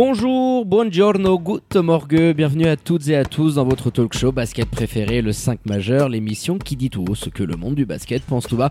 Bonjour, buongiorno, good morgue, bienvenue à toutes et à tous dans votre talk show basket préféré, le 5 majeur, l'émission qui dit tout ce que le monde du basket pense tout bas.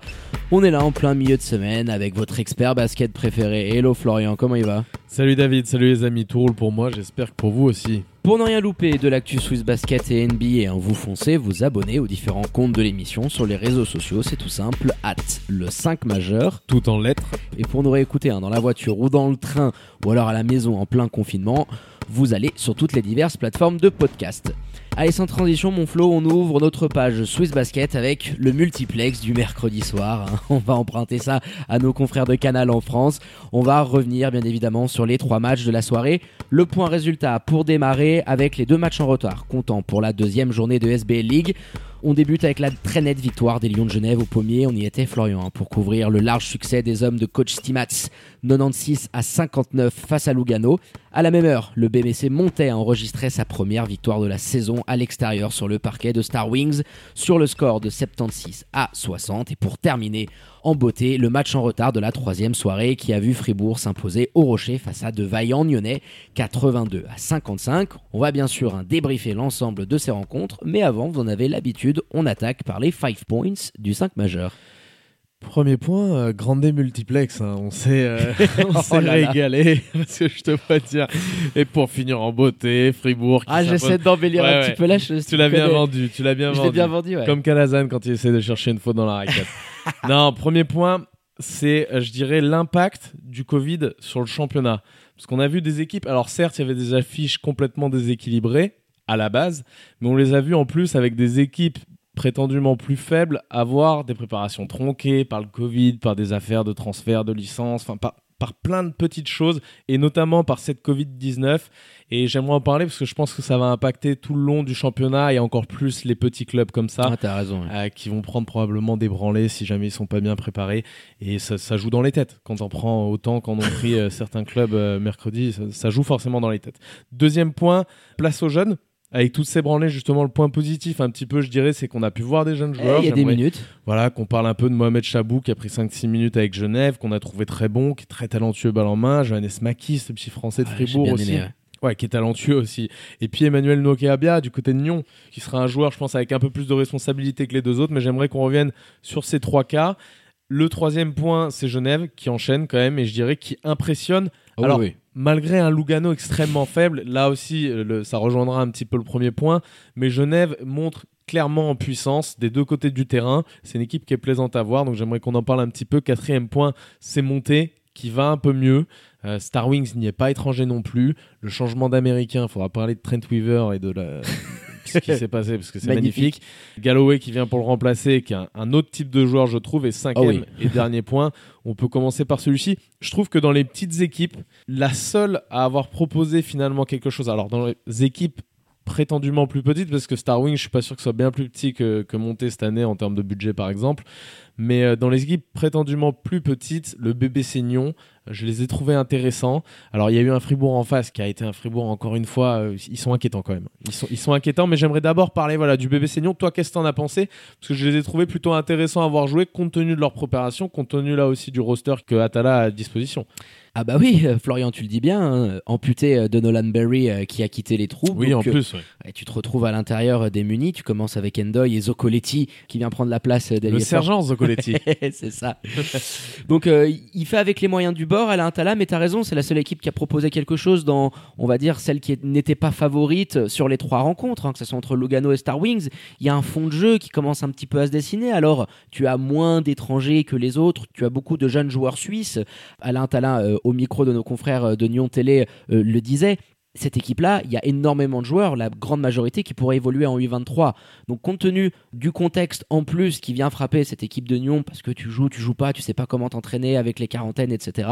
On est là en plein milieu de semaine avec votre expert basket préféré. Hello Florian, comment il va? Salut David, salut les amis, tout roule pour moi, j'espère que pour vous aussi. Pour ne rien louper de l'actu Swiss Basket et NBA, hein, vous foncez, vous abonnez aux différents comptes de l'émission sur les réseaux sociaux, c'est tout simple, at le 5 majeur. Tout en lettres. Et pour nous réécouter hein, dans la voiture ou dans le train ou alors à la maison en plein confinement, vous allez sur toutes les diverses plateformes de podcast. Allez, sans transition, mon Flo, on ouvre notre page Swiss Basket avec le multiplex du mercredi soir. On va emprunter ça à nos confrères de Canal en France. On va revenir, bien évidemment, sur les trois matchs de la soirée. Le point résultat pour démarrer avec les deux matchs en retard, comptant pour la deuxième journée de SBL League. On débute avec la très nette victoire des Lions de Genève au pommier. On y était, Florian, pour couvrir le large succès des hommes de coach Stimats, 96 à 59 face à Lugano. À la même heure, le BMC montait à enregistrer sa première victoire de la saison à l'extérieur sur le parquet de Star Wings sur le score de 76 à 60. Et pour terminer en beauté, le match en retard de la troisième soirée qui a vu Fribourg s'imposer au Rocher face à de vaillants Nyonnais, 82 à 55. On va bien sûr hein, débriefer l'ensemble de ces rencontres, mais avant, vous en avez l'habitude, on attaque par les 5 points du 5 majeur. Premier point, euh, grande multiplex, hein. on s'est euh, Oh régalé, parce que je te vois dire. Et pour finir en beauté, Fribourg. qui Ah, j'essaie d'embellir Ouais, un ouais. petit peu là. je- Tu l'as bien vendu, tu l'as bien Je vendu. l'ai bien vendu, ouais. Comme Calazan quand il essaie de chercher une faute dans la raquette. non, premier point, c'est, euh, je dirais, l'impact du Covid sur le championnat. Parce qu'on a vu des équipes, alors certes, il y avait des affiches complètement déséquilibrées à la base, mais on les a vues en plus avec des équipes prétendument plus faibles avoir des préparations tronquées par le Covid, par des affaires de transfert de licence, enfin par, par plein de petites choses, et notamment par cette Covid-19. Et j'aimerais en parler parce que je pense que ça va impacter tout le long du championnat et encore plus les petits clubs comme ça. Ah, t'as raison. euh, qui vont prendre probablement des branlées si jamais ils sont pas bien préparés et ça, ça joue dans les têtes quand on prend autant qu'en ont pris euh, certains clubs euh, mercredi ça, ça joue forcément dans les têtes deuxième point place aux jeunes avec toutes ces branlées justement le point positif un petit peu je dirais c'est qu'on a pu voir des jeunes Eh, joueurs Il y a des minutes. voilà, qu'on parle un peu de Mohamed Chabou qui a pris 5-6 minutes avec Genève, qu'on a trouvé très bon, qui est très talentueux balle en main. Johannes Maki, ce petit français de j'ai Fribourg aussi. aimé, ouais. Ouais, qui est talentueux aussi. Et puis Emmanuel Nokeabia du côté de Nyon, qui sera un joueur, je pense, avec un peu plus de responsabilité que les deux autres, mais j'aimerais qu'on revienne sur ces trois cas. Le troisième point, c'est Genève qui enchaîne quand même, et je dirais qui impressionne. Oh, Alors, oui. Malgré un Lugano extrêmement faible, là aussi, euh, ça rejoindra un petit peu le premier point, mais Genève montre clairement en puissance des deux côtés du terrain. C'est une équipe qui est plaisante à voir, donc j'aimerais qu'on en parle un petit peu. Quatrième point, c'est monté qui va un peu mieux. Euh, Star Wings n'y est pas étranger non plus. Le changement d'américain, il faudra parler de Trent Weaver et de la... ce qui s'est passé parce que c'est Magnifique. magnifique. Galloway qui vient pour le remplacer, qui est un, un autre type de joueur, je trouve. Et cinquième Ah oui. et dernier point, on peut commencer par celui-ci. Je trouve que dans les petites équipes, la seule à avoir proposé finalement quelque chose. Alors dans les équipes prétendument plus petites, parce que Star Wing, je suis pas sûr que ce soit bien plus petit que, que monté cette année en termes de budget par exemple. Mais euh, dans les équipes prétendument plus petites, le Nyon, euh, je les ai trouvés intéressants. Alors il y a eu un Fribourg en face qui a été un Fribourg encore une fois, euh, ils sont inquiétants quand même. Ils sont, ils sont inquiétants, mais j'aimerais d'abord parler voilà du BBC Nyon. Toi, qu'est-ce que t'en as pensé? Parce que je les ai trouvés plutôt intéressants à voir jouer compte tenu de leur préparation, compte tenu là aussi du roster que Atala a à disposition. Ah bah oui, euh, Florian, tu le dis bien, hein, amputé euh, de Nolan Berry euh, qui a quitté les troupes. Oui, en Donc, euh, plus. ouais. tu te retrouves à l'intérieur euh, démuni. Tu commences avec Endoy et Zoccoletti qui vient prendre la place euh, Le sergent Zoccoletti. c'est ça. Donc euh, il fait avec les moyens du bord, elle a un talent, mais t'as raison, c'est la seule équipe qui a proposé quelque chose dans, on va dire, celle qui n'était pas favorite sur les trois rencontres, hein, que ce soit entre Lugano et Star Wings. Il y a un fond de jeu qui commence un petit peu à se dessiner. Alors tu as moins d'étrangers que les autres, tu as beaucoup de jeunes joueurs suisses. Alain Talin, euh, au micro de nos confrères euh, de Nyon Télé, euh, le disait. Cette équipe-là, il y a énormément de joueurs, la grande majorité qui pourraient évoluer en U23. Donc compte tenu du contexte en plus qui vient frapper cette équipe de Nyon, parce que tu joues, tu joues pas, tu sais pas comment t'entraîner avec les quarantaines, etc.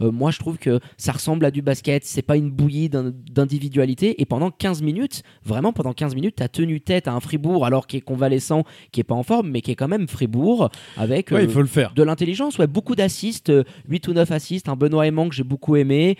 euh, moi je trouve que ça ressemble à du basket, c'est pas une bouillie d'in- d'individualité. Et pendant 15 minutes, vraiment pendant 15 minutes, tu as tenu tête à un Fribourg alors qui est convalescent, qui est pas en forme, mais qui est quand même Fribourg avec Ouais, euh, il faut le faire. de l'intelligence, ouais, beaucoup d'assists, euh, 8 ou 9 assists, un Benoît Aimant que j'ai beaucoup aimé,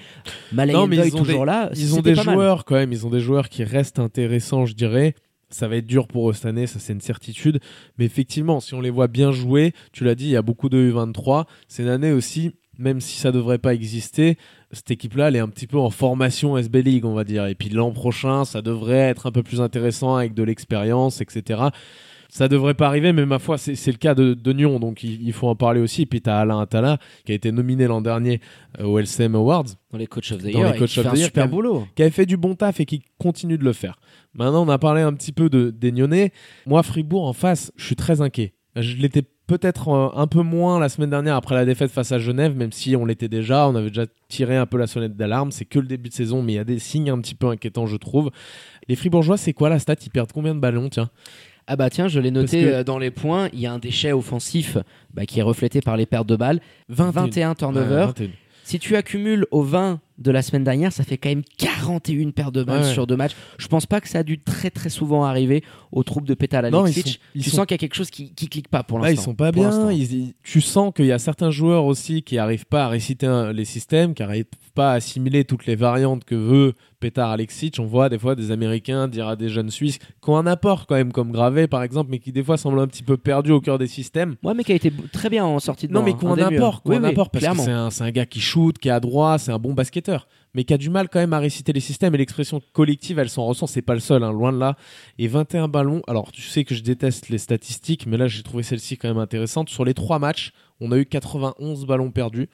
Malay ont toujours des- là, Ils ont c'était des mal. joueurs quand même, ils ont des joueurs qui restent intéressants, je dirais. Ça va être dur pour eux cette année, ça c'est une certitude. Mais effectivement, si on les voit bien jouer, tu l'as dit, il y a beaucoup de U23. C'est une année aussi, même si ça devrait pas exister, cette équipe-là, elle est un petit peu en formation SB League, on va dire. Et puis l'an prochain, ça devrait être un peu plus intéressant avec de l'expérience, etc. Ça devrait pas arriver, mais ma foi, c'est le cas de, de Nyon, donc il, il faut en parler aussi. Et puis tu as Alain Attala, qui a été nominé l'an dernier euh, au LCM Awards Dans les Coach of the Dans Year, qui of fait the un super qui boulot. qui avait fait du bon taf et qui continue de le faire. Maintenant, on a parlé un petit peu de des Nyonnais. Moi, Fribourg en face, je suis très inquiet. Je l'étais peut-être un peu moins la semaine dernière après la défaite face à Genève, même si on l'était déjà, on avait déjà tiré un peu la sonnette d'alarme. C'est que le début de saison, mais il y a des signes un petit peu inquiétants, je trouve. Les Fribourgeois, c'est quoi la stat? Ils perdent combien de ballons Tiens, Ah bah tiens, je l'ai noté que- euh, dans les points, il y a un déchet offensif bah, qui est reflété par les pertes de balles, 21 turnovers. Ouais, 21. Si tu accumules au 20 de la semaine dernière, ça fait quand même 41 pertes de balles Ouais. sur deux matchs. Je pense pas que ça a dû très très souvent arriver aux troupes de Petal Alexic. tu sont- sens qu'il y a quelque chose qui, qui clique pas pour Là, l'instant. ils sont pas bien. ils- tu sens qu'il y a certains joueurs aussi qui arrivent pas à réciter un- les systèmes, qui arrivent pas à assimiler toutes les variantes que veut Petar Alexic. On voit des fois des Américains dire à des jeunes Suisses qui ont un apport quand même, comme Gravé par exemple, mais qui des fois semblent un petit peu perdus au cœur des systèmes. Ouais, mais qui a été très bien en sortie de Non, mais hein, qui ont un apport, ont Oui, apport parce clairement. que c'est un, gars qui shoot, qui est à droit, c'est un bon basketteur, mais qui a du mal quand même à réciter les systèmes et l'expression collective, elle s'en ressent. C'est pas le seul, hein, loin de là. Et 21 ballons. Alors, tu sais que je déteste les statistiques, mais là, j'ai trouvé celle-ci quand même intéressante. Sur les trois matchs, on a eu 91 ballons perdus,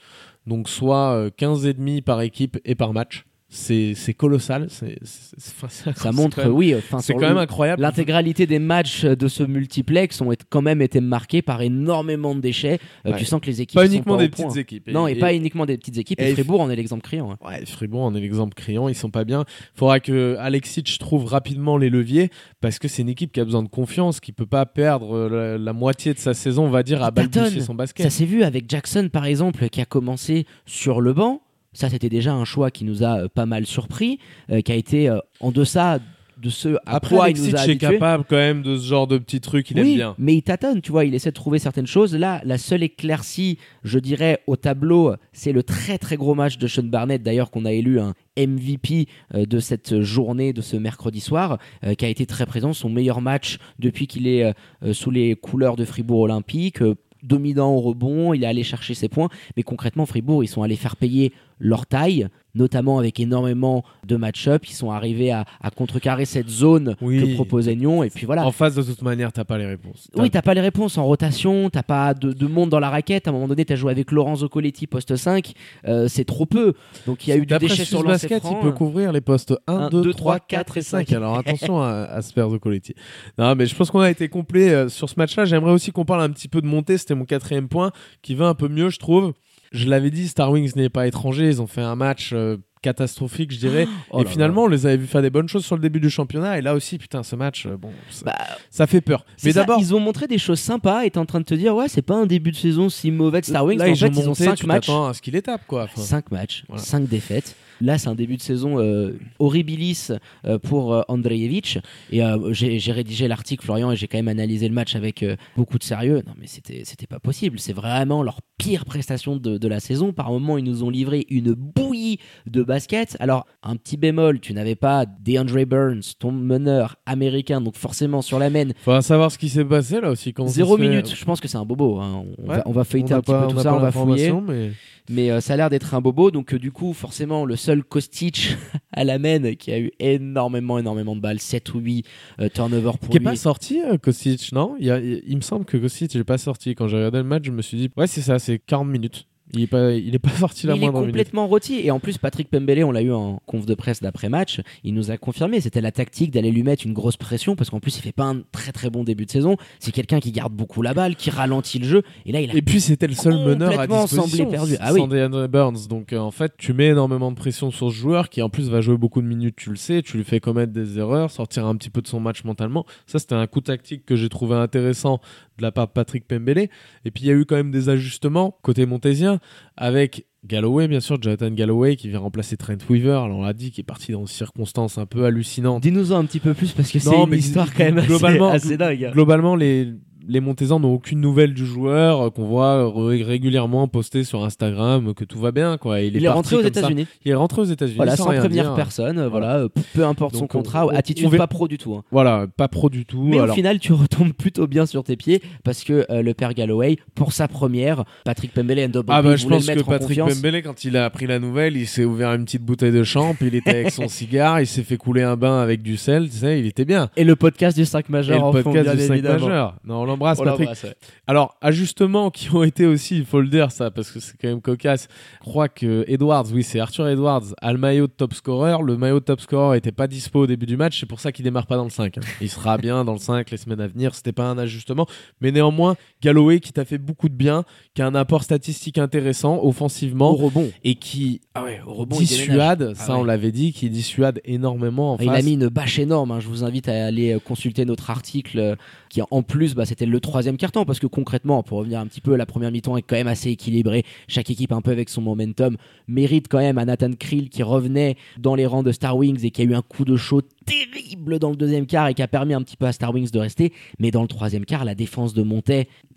donc soit euh, 15 et demi par équipe et par match. C'est colossal. Ça montre, même- oui, enfin, C'est quand le- même incroyable. L'intégralité des matchs de ce multiplex ont quand même été marqués par énormément de déchets. Euh. Tu sens que les équipes Pas sont uniquement pas des point. petites équipes. Non, et, pas uniquement des petites équipes. Et, et- Fribourg en est l'exemple criant. hein. Ouais, Fribourg en est l'exemple criant, ils sont pas bien. Faudra que Alexic trouve rapidement les leviers parce que c'est une équipe qui a besoin de confiance, qui peut pas perdre la, la moitié de sa saison, on va dire, à balbutier son basket. Ça s'est vu avec Jackson, par exemple, qui a commencé sur le banc. Ça, c'était déjà un choix qui nous a euh, pas mal surpris, euh, qui a été euh, en deçà de ce à Après, quoi il nous a est capable quand même de ce genre de petits trucs, il oui, aime bien. mais il tâtonne, tu vois, il essaie de trouver certaines choses. Là, la seule éclaircie, je dirais, au tableau, c'est le très très gros match de Sean Barnett, d'ailleurs, qu'on a élu un MVP de cette journée, de ce mercredi soir, euh, qui a été très présent, son meilleur match depuis qu'il est euh, sous les couleurs de Fribourg Olympique. euh, dominant au rebond, il est allé chercher ses points, mais concrètement Fribourg, ils sont allés faire payer leur taille, notamment avec énormément de match-up, ils sont arrivés à, à contrecarrer cette zone Oui. que proposait Nyon, et puis voilà. En face, de toute manière, t'as pas les réponses. Oui, t'as pas les réponses en rotation, t'as pas de, de monde dans la raquette. À un moment donné, t'as joué avec Lorenzo Coletti poste 5, euh, c'est trop peu. Donc il y a eu du D'après déchet sur le basket, franc. il peut couvrir les postes 1, Un, 2, deux, 3, trois, 4 et 5. cinq. Alors attention à, à Sperzo Coletti. Non, mais je pense qu'on a été complet euh, sur ce match-là. J'aimerais aussi qu'on parle un petit peu de montée. C'était mon quatrième point qui va un peu mieux, je trouve. Je l'avais dit, Star Wings n'est pas étranger. Ils ont fait un match euh, catastrophique, je dirais. Oh et là finalement, on les avait vu faire des bonnes choses sur le début du championnat. Et là aussi, putain, ce match, euh, bon, ça, Bah, ça fait peur. Mais d'abord, ils ont montré des choses sympas et t'es en train de te dire, ouais, c'est pas un début de saison si mauvais de Star Wings. là, en ils fait, ont ils ont monté, 5 tu matchs. à ce qu'il étape, quoi. Enfin, 5 matchs, Voilà. 5 défaites. Là, c'est un début de saison euh, horribilis euh, pour euh, Andrejevic. Et j'ai rédigé l'article, Florian, et j'ai quand même analysé le match avec beaucoup de sérieux. Non, mais c'était c'était pas possible. C'est vraiment leur pire prestation de, de la saison. Par moments, ils nous ont livré une bouillie de basket. Alors, un petit bémol, tu n'avais pas DeAndre Burns, ton meneur américain, donc forcément sur la main. Faudra savoir ce qui s'est passé là aussi. ça Zéro fait. minute, je pense que c'est un bobo. hein. On, Ouais. va, on va feuilleter On un petit pas- peu tout ça, on va fouiller. mais- Mais euh, ça a l'air d'être un bobo, donc euh, du coup, forcément, le seul Kostic à la main qui a eu énormément, énormément de balles, 7 ou 8 euh, turnovers pour Qui lui. pas sorti, euh, Kostic, non? Il, y a- il- il me semble que Kostic n'est pas sorti. Quand j'ai regardé le match, je me suis dit, ouais, c'est ça, c'est 40 minutes. Il est pas, il est pas sorti la il est moindre minute. complètement rôti. Et en plus, Patrick Pembele, on l'a eu en conf de presse d'après-match, il nous a confirmé, c'était la tactique d'aller lui mettre une grosse pression, parce qu'en plus, il fait pas un très très bon début de saison. C'est quelqu'un qui garde beaucoup la balle, qui ralentit le jeu. Et là, il a Et puis c'était le seul meneur à disposition. perdu. Ah oui. sans DeAndre Burns. Donc euh, en fait, tu mets énormément de pression sur ce joueur qui en plus va jouer beaucoup de minutes, tu le sais, tu lui fais commettre des erreurs, sortir un petit peu de son match mentalement. Ça c'était un coup tactique que j'ai trouvé intéressant de la part de Patrick Pembele. Et puis il y a eu quand même des ajustements côté montésien avec Galloway, bien sûr, Jonathan Galloway qui vient remplacer Trent Weaver. Alors on l'a dit, qui est parti dans des circonstances un peu hallucinantes. Dis-nous-en un petit peu plus, parce que c'est une mais histoire quand même globalement- assez, assez dingue. Globalement, les, les Montésans n'ont aucune nouvelle du joueur euh, qu'on voit ré- régulièrement poster sur Instagram que tout va bien. Quoi. Il, Il est rentré aux. États-Unis. Il est rentré aux États-unis. Voilà, sans, sans prévenir dire. personne. euh, Voilà, euh, peu importe son Donc, contrat, on- attitude on pas pro du tout. hein. Voilà, pas pro du tout. Mais Alors, au final, tu retombes plutôt bien sur tes pieds parce que euh, le père Galloway, pour sa première, Patrick Pembele and ah bah, je pense le que Patrick. Pembele, quand il a appris la nouvelle, il s'est ouvert une petite bouteille de champ, il était avec son cigare, il s'est fait couler un bain avec du sel, tu sais, il était bien. Et le podcast du 5 Et majeur le en fond, podcast bien du 5 évidemment. majeur. Non, on l'embrasse, On Patrick. l'embrasse, ouais. Alors, ajustements qui ont été aussi, il faut le dire ça, parce que c'est quand même cocasse. Je crois que Edwards, oui, c'est Arthur Edwards, a le maillot de top scorer. Le maillot de top scorer était pas dispo au début du match, c'est pour ça qu'il démarre pas dans le 5. hein. Il sera bien dans le 5 les semaines à venir, c'était pas un ajustement. Mais néanmoins, Galloway qui t'a fait beaucoup de bien, qui a un apport statistique intéressant offensivement. Au rebond. Et qui Ah ouais, au rebond, il déménage. dissuade, Ah ça ouais. on l'avait dit, qui dissuade énormément en Il face. a mis une bâche énorme. hein. Je vous invite à aller euh, consulter notre article euh, qui, en plus, bah, c'était le troisième carton. Parce que concrètement, pour revenir un petit peu, la première mi-temps est quand même assez équilibrée. Chaque équipe, un peu avec son momentum, mérite quand même à Nathan Krill qui revenait dans les rangs de Star Wings et qui a eu un coup de chaud terrible dans le deuxième quart et qui a permis un petit peu à Star Wings de rester. Mais dans le troisième quart, la défense de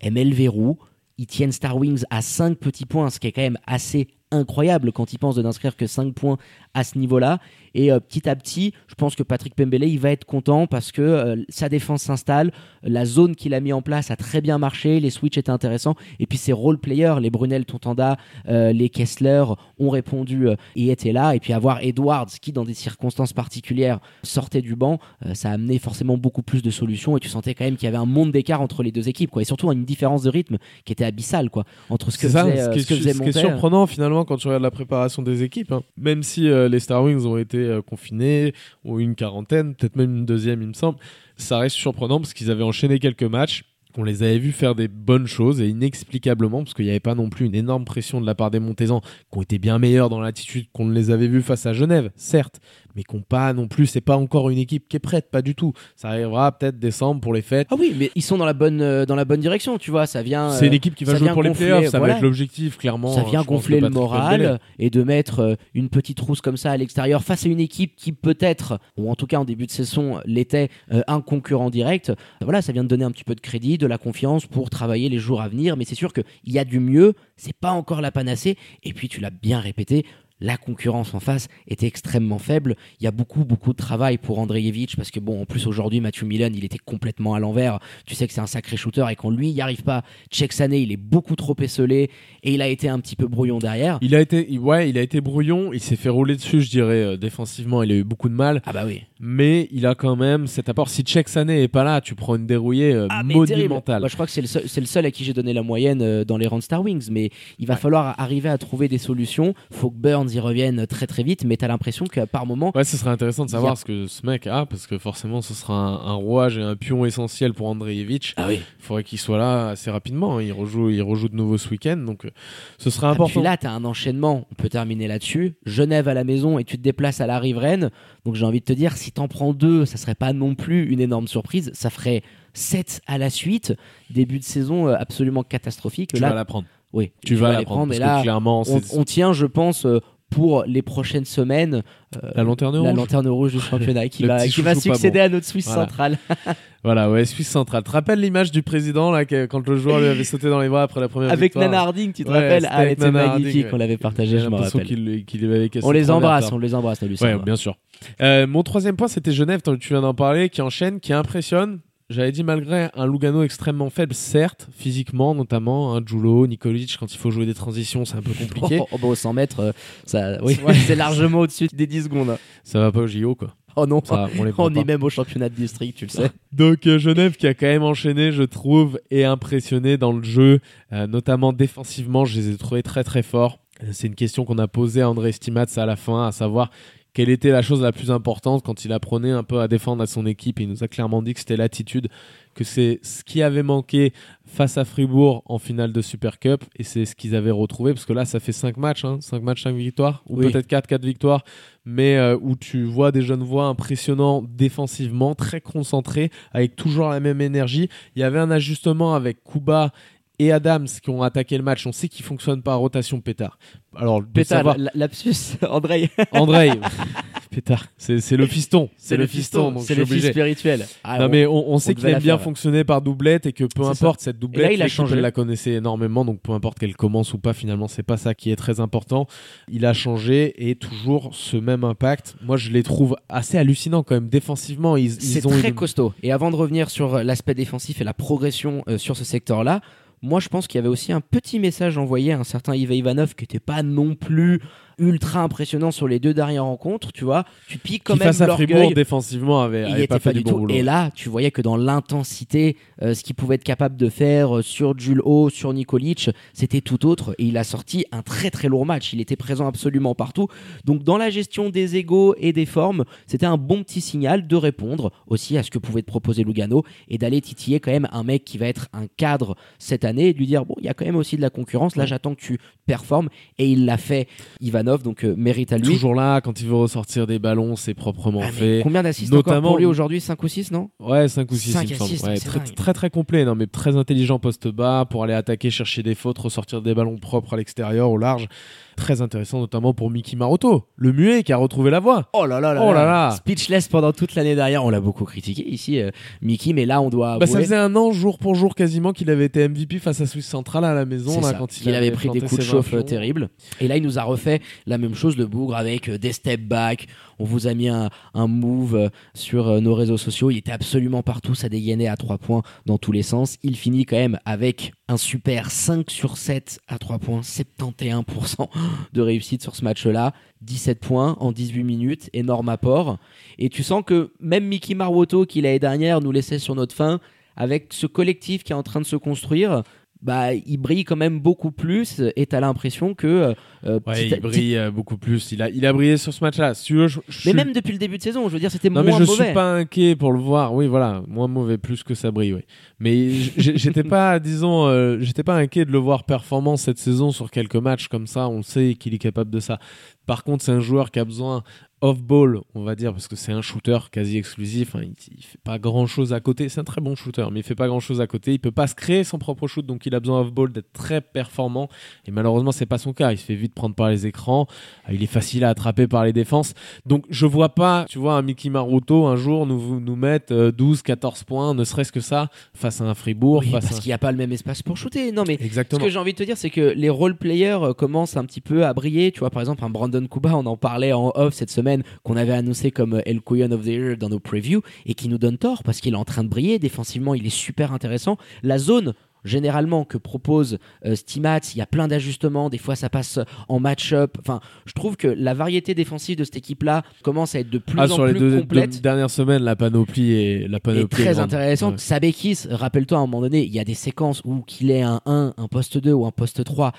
elle met le verrou. Ils tiennent Star Wings à 5 petits points, ce qui est quand même assez incroyable quand ils pensent de n'inscrire que 5 points à ce niveau-là. Et euh, petit à petit, je pense que Patrick Pembele, il va être content parce que euh, sa défense s'installe, la zone qu'il a mis en place a très bien marché, les switches étaient intéressants, et puis ses role players, les Brunel Tontanda, euh, les Kessler ont répondu et étaient là. Et puis avoir Edwards qui, dans des circonstances particulières, sortait du banc, ça a amené forcément beaucoup plus de solutions. Et tu sentais quand même qu'il y avait un monde d'écart entre les deux équipes, quoi. Et surtout une différence de rythme qui était abyssale, quoi, entre ce que C'est ça, faisait, ce qui est, ce que faisait ce qui est surprenant finalement quand tu regardes la préparation des équipes. hein. Même si les Star Wings ont été euh, confinés, eu une quarantaine, peut-être même une deuxième, il me semble, ça reste surprenant parce qu'ils avaient enchaîné quelques matchs. On les avait vus faire des bonnes choses et inexplicablement, parce qu'il n'y avait pas non plus une énorme pression de la part des Montésans, qui ont été bien meilleurs dans l'attitude qu'on ne les avait vus face à Genève, certes, mais qui n'ont pas non plus, c'est pas encore une équipe qui est prête, pas du tout. Ça arrivera peut-être décembre pour les fêtes. Ah oui, mais ils sont dans la bonne, euh, dans la bonne direction, tu vois. Ça vient. C'est une équipe qui va jouer pour les playoffs, ça voilà. va être l'objectif, clairement. ça vient gonfler le moral et de mettre euh, une petite trousse comme ça à l'extérieur face à une équipe qui peut-être, ou en tout cas en début de saison l'était, euh, un concurrent direct. Voilà, ça vient de donner un petit peu de crédit, de la confiance pour travailler les jours à venir. Mais c'est sûr qu'il y a du mieux, c'est pas encore la panacée. Et puis tu l'as bien répété. La concurrence en face était extrêmement faible. Il y a beaucoup, beaucoup de travail pour Andreevich parce que, bon, en plus, aujourd'hui, Matthew Millen, il était complètement à l'envers. Tu sais que c'est un sacré shooter et quand lui, il n'y arrive pas, Sané, il est beaucoup trop esselé et il a été un petit peu brouillon derrière. Il a été, ouais, il a été brouillon. Il s'est fait rouler dessus, je dirais, euh, défensivement. Il a eu beaucoup de mal, Ah bah oui. mais il a quand même cet apport. Si Check Sané est pas là, tu prends une dérouillée euh, Ah, monumentale. Moi, je crois que c'est le, seul, c'est le seul à qui j'ai donné la moyenne euh, dans les rangs de Star Wings, mais il va falloir arriver à trouver des solutions. Faut que Burns y revienne très très vite, mais t'as l'impression que par moment, Ouais, ce serait intéressant de savoir a- ce que ce mec a, parce que forcément, ce sera un, un rouage et un pion essentiel pour Andreevich. ah oui. Il faudrait qu'il soit là assez rapidement. hein. Il rejoue, il rejoue de nouveau ce week-end, donc euh, ce sera Ah, important. puis là, t'as un enchaînement. On peut terminer là-dessus. Genève à la maison et tu te déplaces à la riveraine. Donc j'ai envie de te dire, si t'en prends deux, ça serait pas non plus une énorme surprise. Ça ferait 7 à la suite. Début de saison euh, absolument catastrophique. tu là, vas la prendre. oui, Tu, vas la prendre. Mais parce là, que clairement, on tient, je pense, euh, pour les prochaines semaines, euh, la lanterne la rouge. lanterne rouge du championnat qui va, qui va succéder bon. à notre Suisse Voilà. centrale. Voilà, ouais, Suisse centrale. Tu te rappelles l'image du président là, quand le joueur lui avait sauté dans les bras après la première Avec victoire Nana Harding, tu te Ouais, rappelles Ah, avec elle était magnifique, ouais. on l'avait partagé, je me rappelle. qu'il lui- qu'il lui avait cassé On les embrasse, on les embrasse, ça Ouais, va. bien sûr. Euh, mon troisième point, c'était Genève, tu viens d'en parler, qui enchaîne, qui impressionne. J'avais dit malgré un Lugano extrêmement faible, certes, physiquement notamment, un Julo, Nikolic, quand il faut jouer des transitions, c'est un peu compliqué. Oh, oh, au 100 mètres, euh, ça, oui, c'est largement au-dessus des 10 secondes. hein. Ça va pas au JO, quoi. Oh non, Ça, on les on est même au championnat de district, tu le sais. Donc euh, Genève qui a quand même enchaîné, je trouve, et impressionné dans le jeu, euh, notamment défensivement, je les ai trouvés très très forts. C'est une question qu'on a posée à André Stimats à la fin, à savoir quelle était la chose la plus importante quand il apprenait un peu à défendre à son équipe. Il nous a clairement dit que c'était l'attitude, que c'est ce qui avait manqué face à Fribourg en finale de Super Cup, et c'est ce qu'ils avaient retrouvé, parce que là ça fait 5 matchs, hein, 5 matchs, 5 victoires, ou Oui. peut-être 4, 4 victoires, mais euh, où tu vois des jeunes voix impressionnants défensivement, très concentrés, avec toujours la même énergie. Il y avait un ajustement avec Kuba et Adams qui ont attaqué le match. On sait qu'ils fonctionnent par rotation pétard. Alors, Pétard, savoir- la- lapsus, André. André, pétard, c'est le fiston. C'est le fiston, c'est le fils spirituel. Ah, non on- mais on, on sait qu'il aime bien faire. fonctionner par doublette et que peu importe cette doublette, là, il a changé. elle la connaissait énormément, donc peu importe qu'elle commence ou pas, finalement c'est pas ça qui est très important. Il a changé et toujours ce même impact. Moi je les trouve assez hallucinants quand même défensivement. Ils, ils C'est ont très une- costaud. Et avant de revenir sur euh, l'aspect défensif et la progression euh, sur ce secteur-là, moi je pense qu'il y avait aussi un petit message envoyé à un certain Ivan Ivanov qui n'était pas non plus ultra impressionnant sur les deux dernières rencontres, tu vois. Tu piques quand qui même face à Fribourg défensivement avait, Il avait pas pas, fait du du bon tout. boulot. Et là, tu voyais que dans l'intensité, euh, ce qu'il pouvait être capable de faire euh, sur Jules Haut, sur Nikolic, c'était tout autre. Et il a sorti un très très lourd match. Il était présent absolument partout. Donc dans la gestion des égaux et des formes, c'était un bon petit signal de répondre aussi à ce que pouvait te proposer Lugano et d'aller titiller quand même un mec qui va être un cadre cette année et de lui dire bon, il y a quand même aussi de la concurrence. Là, j'attends que tu performes. Et il l'a fait, Ivanov. Donc euh, mérite à lui. Toujours là, quand il veut ressortir des ballons, c'est proprement Ah, fait. combien d'assists Notamment- pour lui aujourd'hui 5 ou 6, non? Ouais, 5 ou 6, Cinq il me semble. Ouais, très, très très complet, non mais très intelligent poste bas pour aller attaquer, chercher des fautes, ressortir des ballons propres à l'extérieur, au large. Très intéressant notamment pour Mickey Maroto, le muet qui a retrouvé la voix. Oh là là là Oh là là. Speechless pendant toute l'année derrière. On l'a beaucoup critiqué ici, euh, Mickey, mais là, on doit Bah, ça faisait un an, jour pour jour quasiment, qu'il avait été MVP face à Swiss Central à la maison, là, ça, quand il qu'il avait pris des coups de chauffe 20 euh, terribles. Et là, il nous a refait la même chose, le bougre, avec euh, des step back. On vous a mis un, move euh, sur euh, nos réseaux sociaux. Il était absolument partout, ça dégainait à 3 points dans tous les sens. Il finit quand même avec un super 5 sur 7 à 3 points, 71% de réussite sur ce match-là. 17 points en 18 minutes, énorme apport. Et tu sens que même Mickey Marwoto, qui l'année dernière nous laissait sur notre fin, avec ce collectif qui est en train de se construire, bah, il brille quand même beaucoup plus et t'as l'impression que. Euh, Ouais, il brille euh, beaucoup plus. Il a, il a brillé sur ce match-là. Si tu veux, je- je Mais suis- même depuis le début de saison, je veux dire, c'était Non moins mais je mauvais. suis pas inquiet pour le voir. Oui voilà, moins mauvais plus que ça brille. Oui. Mais j'étais pas, disons, euh, j'étais pas inquiet de le voir performant cette saison sur quelques matchs comme ça. On sait qu'il est capable de ça. Par contre, c'est un joueur qui a besoin off-ball, on va dire, parce que c'est un shooter quasi exclusif. hein. Il, il fait pas grand-chose à côté. C'est un très bon shooter, mais il fait pas grand-chose à côté. Il peut pas se créer son propre shoot, donc il a besoin off-ball d'être très performant. Et malheureusement, c'est pas son cas. Il se fait vite prendre par les écrans. Euh, Il est facile à attraper par les défenses. Donc je vois pas, tu vois, un Mickey Maruto un jour nous, nous mettre euh, 12, 14 points, ne serait-ce que ça, face à un Fribourg. Oui, face parce à... qu'il n'y a pas le même espace pour shooter. Non, mais ce Exactement. que j'ai envie de te dire, c'est que les role players euh, commencent un petit peu à briller. Tu vois, par exemple, un Brandon Kuba, on en parlait en off cette semaine, qu'on avait annoncé comme euh, El Couillon of the Year dans nos previews, et qui nous donne tort parce qu'il est en train de briller. Défensivement, il est super intéressant. La zone. Généralement, que propose euh, Stimats, il y a plein d'ajustements. Des fois, ça passe en match-up. Enfin, je trouve que la variété défensive de cette équipe-là commence à être de plus Ah, en sur les plus deux, deux complète. dernières semaines, la panoplie est, la panoplie est très intéressante. Ouais. Sabekis, rappelle-toi à un moment donné, il y a des séquences où qu'il est un 1, un poste 2 ou un poste 3.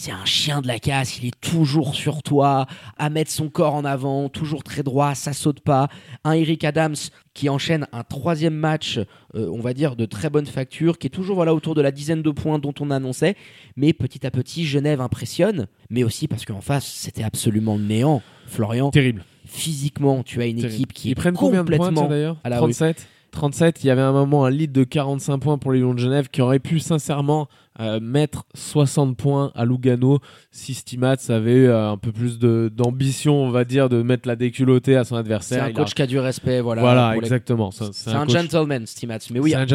C'est un chien de la casse, il est toujours sur toi, à mettre son corps en avant, toujours très droit, ça saute pas. Un Eric Adams qui enchaîne un troisième match, euh, on va dire, de très bonne facture, qui est toujours voilà, autour de la dizaine de points dont on annonçait. Mais petit à petit, Genève impressionne, mais aussi parce qu'en face, c'était absolument néant. Florian, Terrible. physiquement, tu as une Terrible. équipe qui Ils est prennent combien de points d'ailleurs à la rue. 37 37, il y avait un moment un lead de 45 points pour les Lions de Genève qui aurait pu sincèrement euh, mettre 60 points à Lugano si Stimats avait eu euh, un peu plus de- d'ambition, on va dire, de mettre la déculottée à son C'est adversaire. un Il coach a- qui a du respect, voilà. Voilà, les- exactement. C'est C'est un, coach- gentleman, Stimats. Mais oui, c'est un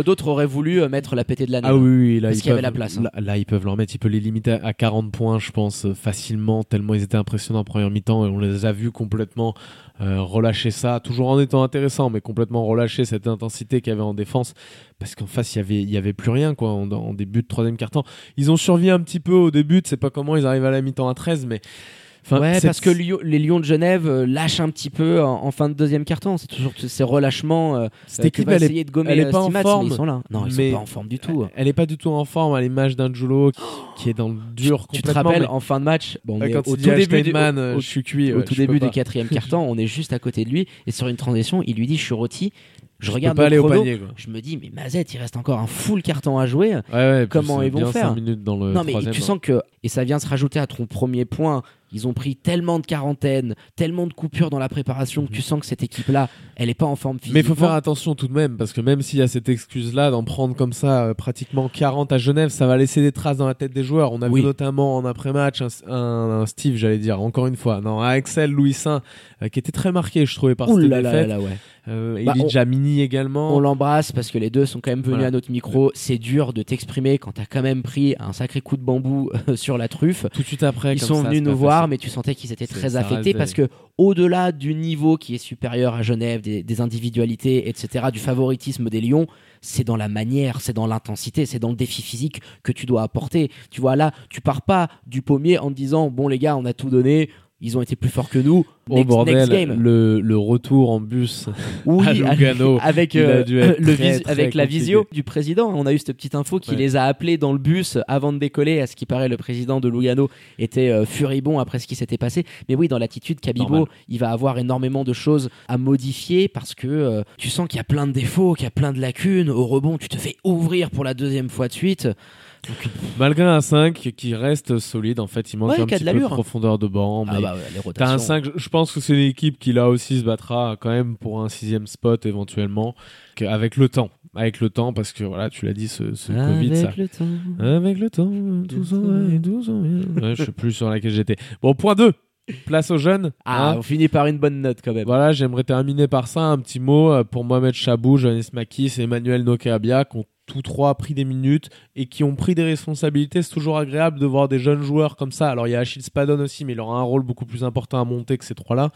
d'autres mais auraient voulu euh, mettre la pétée de l'année. Ah oui, oui, là, Parce ils qu'il y avait peuvent- la place, hein. Là, là, ils peuvent leur mettre, il peut les limiter à 40 points, je pense, facilement, tellement ils étaient impressionnants en première mi-temps et on les a vus complètement euh, relâcher ça, toujours en étant intéressant, mais complètement relâcher cette intensité qu'il y avait en défense, parce qu'en face, il y avait, il y avait plus rien, quoi, en, en début de troisième quart-temps. Ils ont survécu un petit peu au début, je sais pas comment ils arrivent à la mi-temps à 13, mais Enfin, ouais, parce que Lyon- les Lions de Genève euh, lâchent un petit peu en, en fin de deuxième quart-temps. C'est toujours ces relâchements. euh, cette euh, équipe, va elle est, de gommer elle est pas en Stimats, forme, mais ils sont là. Non, ils mais- sont pas en forme du tout. elle est pas du tout en forme à l'image d'un Julo qui, qui est dans le dur Tu te complètement, rappelles mais- en fin de match, bon, on est quand au tout début, du, Steinman, au- au- je suis cuit. au tout début du quatrième quart-temps, on est juste à côté de lui et sur une transition, il lui dit je suis rôti. Je, regarde pas au panier. Quoi. Je me dis mais Mazette, il reste encore un full carton à jouer. Ouais, ouais, Comment ils vont bien faire cinq minutes dans le non mais troisième, tu hein. sens que et ça vient se rajouter à ton premier point. Ils ont pris tellement de quarantaine, tellement de coupures dans la préparation que tu sens que cette équipe-là, elle est pas en forme physiquement. Mais il faut faire attention tout de même, parce que même s'il y a cette excuse-là d'en prendre comme ça euh, pratiquement 40 à Genève, ça va laisser des traces dans la tête des joueurs. On a Oui. vu notamment en après-match un, un- un Steve, j'allais dire, encore une fois, non, un Axel Louis Saint, euh, qui était très marqué, je trouvais, par cette défaite. là ouais. Euh, Bah, Jamini également. On l'embrasse parce que les deux sont quand même venus Voilà. à notre micro. C'est dur de t'exprimer quand t'as quand même pris un sacré coup de bambou sur la truffe. Tout de suite après, Ils comme sont ça, venus nous voir, mais tu sentais qu'ils étaient très affectés parce que au-delà du niveau qui est supérieur à Genève, des, des individualités, etc., du favoritisme des Lions, c'est dans la manière, c'est dans l'intensité, c'est dans le défi physique que tu dois apporter. Tu vois là, tu pars pas du pommier en te disant bon les gars, on a tout donné. Ils ont été plus forts que nous. Oh Next, bordel, next game. Le, le retour en bus. Oui, à Lugano, avec, euh, dû être le très, vis- très avec la visio du président. On a eu cette petite info qui Ouais. les a appelés dans le bus avant de décoller. À ce qui paraît, le président de Lugano était euh, furibond après ce qui s'était passé. Mais oui, dans l'attitude, Kabibo, Normal. il va avoir énormément de choses à modifier parce que euh, tu sens qu'il y a plein de défauts, qu'il y a plein de lacunes. Au rebond, tu te fais ouvrir pour la deuxième fois de suite. Malgré un 5 qui reste solide, en fait, il manque Ouais, un petit de peu de profondeur de banc. Ah bah ouais, les T'as un rotations. 5, je pense que c'est une équipe qui là aussi se battra quand même pour un sixième spot éventuellement, avec le temps. Avec le temps, parce que voilà, tu l'as dit, ce, ce Covid, ça. Avec le temps. Avec le temps, tout s'en va et tout s'en vient. Ouais, je sais plus sur laquelle j'étais. Bon, point 2. Place aux jeunes. Ah, hein. on finit par une bonne note quand même. Voilà, j'aimerais terminer par ça. Un petit mot euh, pour Mohamed Chabou, Johannes Makis et Emmanuel Nokeabia, qui ont tous trois pris des minutes et qui ont pris des responsabilités. C'est toujours agréable de voir des jeunes joueurs comme ça. Alors, il y a Achille Spadon aussi, mais il aura un rôle beaucoup plus important à monter que ces trois-là.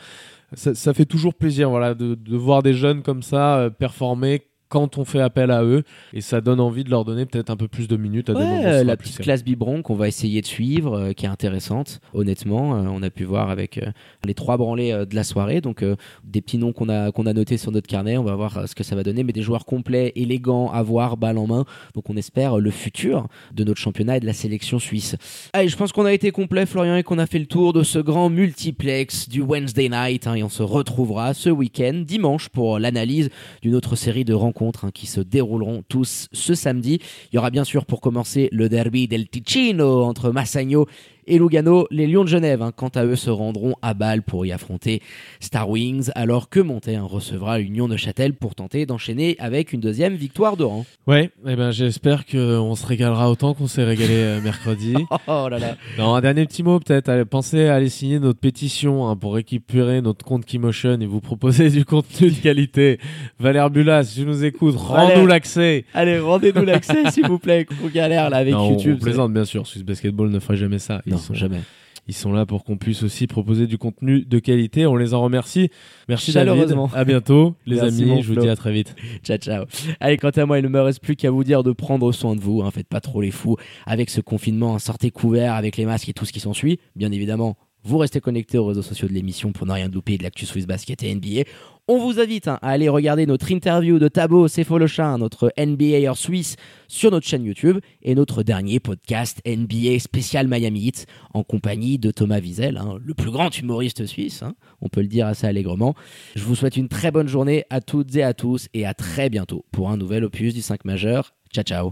Ça, ça fait toujours plaisir voilà, de, de voir des jeunes comme ça euh, performer quand on fait appel à eux et ça donne envie de leur donner peut-être un peu plus de minutes à des Ouais, moments euh, sur la petite classe biberon qu'on va essayer de suivre, euh, qui est intéressante. Honnêtement, euh, on a pu voir avec euh, les trois branlés de la soirée, donc des petits noms qu'on a qu'on a notés sur notre carnet. On va voir ce que ça va donner, mais des joueurs complets, élégants, à voir, balle en main. Donc on espère le futur de notre championnat et de la sélection suisse. Allez, je pense qu'on a été complet, Florian, et qu'on a fait le tour de ce grand multiplex du Wednesday night. hein, et on se retrouvera ce week-end, dimanche, pour l'analyse d'une autre série de rencontres hein, qui se dérouleront tous ce samedi. Il y aura bien sûr pour commencer le derby del Ticino entre Massagno et Lugano. Les Lions de Genève, hein, quant à eux, se rendront à Bâle pour y affronter Star Wings, alors que Montaigne recevra l'Union de Châtel pour tenter d'enchaîner avec une deuxième victoire de rang. Ouais, eh ben, j'espère qu'on se régalera autant qu'on s'est régalé euh, mercredi. Oh là là. Non, un dernier petit mot peut-être. Allez, Pensez à aller signer notre pétition hein, pour récupérer notre compte Keymotion et vous proposer du contenu de qualité. Valère Bulas, si tu nous écoutes, rends-nous l'accès. Allez, rendez-nous l'accès, s'il vous plaît, qu'on galère là avec Non, YouTube. on plaisante bien sûr. Swiss Basketball ne ferait jamais ça. Ils, Non, sont, jamais. ils sont là pour qu'on puisse aussi proposer du contenu de qualité. On les en remercie. Merci David. Chaleureusement. À bientôt, les Merci, amis. Je vous dis à très vite. Ciao, ciao. Allez, quant à moi, il ne me reste plus qu'à vous dire de prendre soin de vous. Hein, faites pas trop les fous avec ce confinement. hein, sortez couverts avec les masques et tout ce qui s'ensuit. Bien évidemment, vous restez connectés aux réseaux sociaux de l'émission pour ne rien louper de l'actu Swiss Basket et NBA. On vous invite hein, à aller regarder notre interview de Tabo Cépholochin, notre NBA suisse, sur notre chaîne YouTube et notre dernier podcast NBA spécial Miami Heat en compagnie de Thomas Wiesel, hein, le plus grand humoriste suisse, hein, on peut le dire assez allègrement. Je vous souhaite une très bonne journée à toutes et à tous et à très bientôt pour un nouvel opus du 5 majeur. Ciao ciao